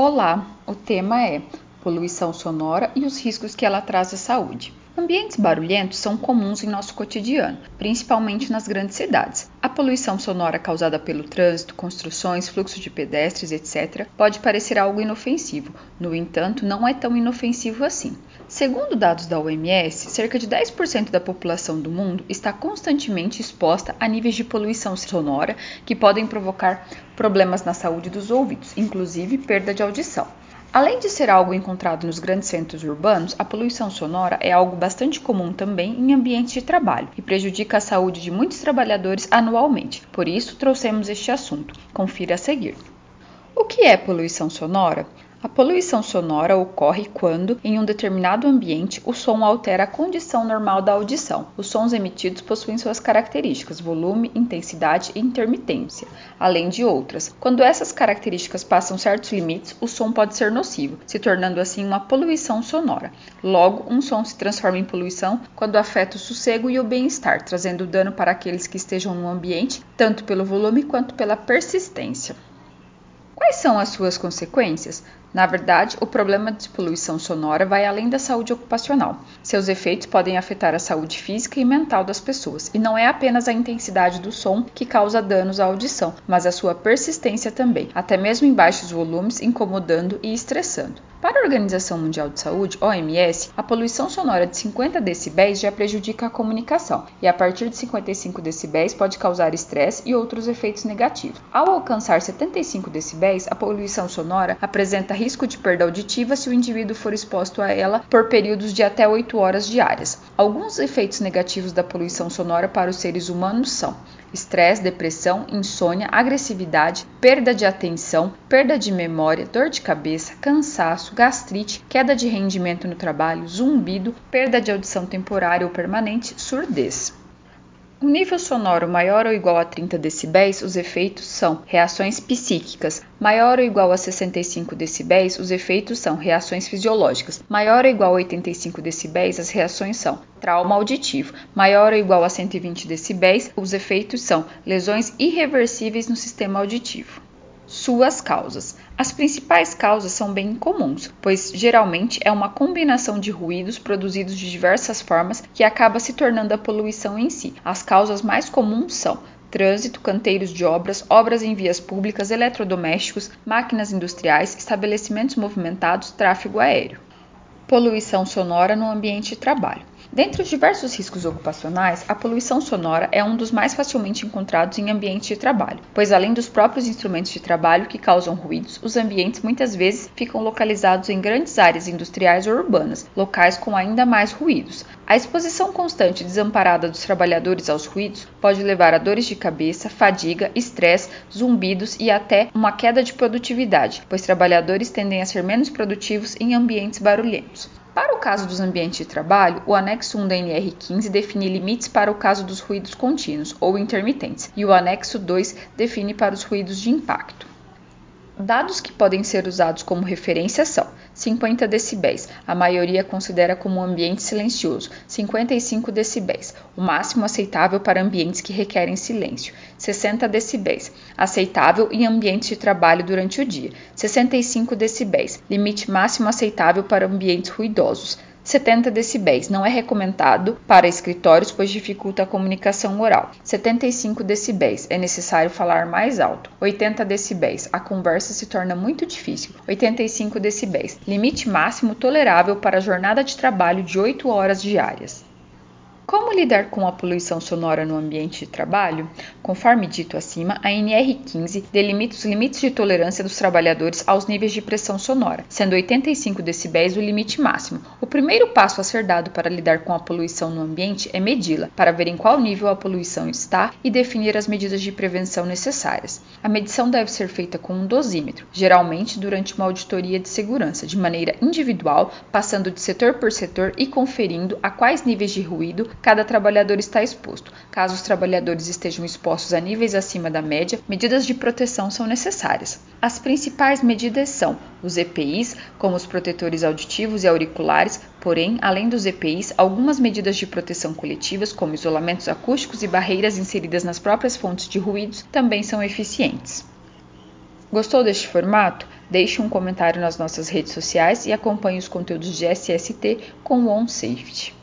Olá, o tema é poluição sonora e os riscos que ela traz à saúde. Ambientes barulhentos são comuns em nosso cotidiano, principalmente nas grandes cidades. A poluição sonora causada pelo trânsito, construções, fluxo de pedestres, etc., pode parecer algo inofensivo, no entanto, não é tão inofensivo assim. Segundo dados da OMS, cerca de 10% da população do mundo está constantemente exposta a níveis de poluição sonora que podem provocar problemas na saúde dos ouvidos, inclusive perda de audição. Além de ser algo encontrado nos grandes centros urbanos, a poluição sonora é algo bastante comum também em ambientes de trabalho e prejudica a saúde de muitos trabalhadores anualmente. Por isso, trouxemos este assunto. Confira a seguir. O que é poluição sonora? A poluição sonora ocorre quando, em um determinado ambiente, o som altera a condição normal da audição. Os sons emitidos possuem suas características, volume, intensidade e intermitência, além de outras. Quando essas características passam certos limites, o som pode ser nocivo, se tornando assim uma poluição sonora. Logo, um som se transforma em poluição quando afeta o sossego e o bem-estar, trazendo dano para aqueles que estejam no ambiente, tanto pelo volume quanto pela persistência. Quais são as suas consequências? Na verdade, o problema de poluição sonora vai além da saúde ocupacional. Seus efeitos podem afetar a saúde física e mental das pessoas, e não é apenas a intensidade do som que causa danos à audição, mas a sua persistência também, até mesmo em baixos volumes, incomodando e estressando. Para a Organização Mundial de Saúde, OMS, a poluição sonora de 50 decibéis já prejudica a comunicação e a partir de 55 decibéis pode causar estresse e outros efeitos negativos. Ao alcançar 75 decibéis, a poluição sonora apresenta risco de perda auditiva se o indivíduo for exposto a ela por períodos de até 8 horas diárias. Alguns efeitos negativos da poluição sonora para os seres humanos são estresse, depressão, insônia, agressividade, perda de atenção, perda de memória, dor de cabeça, cansaço, gastrite, queda de rendimento no trabalho, zumbido, perda de audição temporária ou permanente, surdez. Um nível sonoro maior ou igual a 30 decibéis, os efeitos são reações psíquicas. Maior ou igual a 65 decibéis, os efeitos são reações fisiológicas. Maior ou igual a 85 decibéis, as reações são trauma auditivo. Maior ou igual a 120 decibéis, os efeitos são lesões irreversíveis no sistema auditivo. Suas causas. As principais causas são bem comuns, pois geralmente é uma combinação de ruídos produzidos de diversas formas que acaba se tornando a poluição em si. As causas mais comuns são trânsito, canteiros de obras, obras em vias públicas, eletrodomésticos, máquinas industriais, estabelecimentos movimentados, tráfego aéreo. Poluição sonora no ambiente de trabalho. Dentre os diversos riscos ocupacionais, a poluição sonora é um dos mais facilmente encontrados em ambientes de trabalho, pois além dos próprios instrumentos de trabalho que causam ruídos, os ambientes muitas vezes ficam localizados em grandes áreas industriais ou urbanas, locais com ainda mais ruídos. A exposição constante e desamparada dos trabalhadores aos ruídos pode levar a dores de cabeça, fadiga, estresse, zumbidos e até uma queda de produtividade, pois trabalhadores tendem a ser menos produtivos em ambientes barulhentos. Para o caso dos ambientes de trabalho, o anexo 1 da NR15 define limites para o caso dos ruídos contínuos ou intermitentes, e o anexo 2 define para os ruídos de impacto. Dados que podem ser usados como referência são 50 decibéis, a maioria considera como um ambiente silencioso, 55 decibéis, o máximo aceitável para ambientes que requerem silêncio, 60 decibéis, aceitável em ambientes de trabalho durante o dia, 65 decibéis, limite máximo aceitável para ambientes ruidosos, 70 decibéis. Não é recomendado para escritórios, pois dificulta a comunicação oral. 75 decibéis. É necessário falar mais alto. 80 decibéis. A conversa se torna muito difícil. 85 decibéis. Limite máximo tolerável para a jornada de trabalho de 8 horas diárias. Como lidar com a poluição sonora no ambiente de trabalho? Conforme dito acima, a NR15 delimita os limites de tolerância dos trabalhadores aos níveis de pressão sonora, sendo 85 decibéis o limite máximo. O primeiro passo a ser dado para lidar com a poluição no ambiente é medi-la, para ver em qual nível a poluição está e definir as medidas de prevenção necessárias. A medição deve ser feita com um dosímetro, geralmente durante uma auditoria de segurança, de maneira individual, passando de setor por setor e conferindo a quais níveis de ruído cada trabalhador está exposto. Caso os trabalhadores estejam expostos a níveis acima da média, medidas de proteção são necessárias. As principais medidas são os EPIs, como os protetores auditivos e auriculares, porém, além dos EPIs, algumas medidas de proteção coletivas, como isolamentos acústicos e barreiras inseridas nas próprias fontes de ruídos, também são eficientes. Gostou deste formato? Deixe um comentário nas nossas redes sociais e acompanhe os conteúdos de SST com o OnSafety.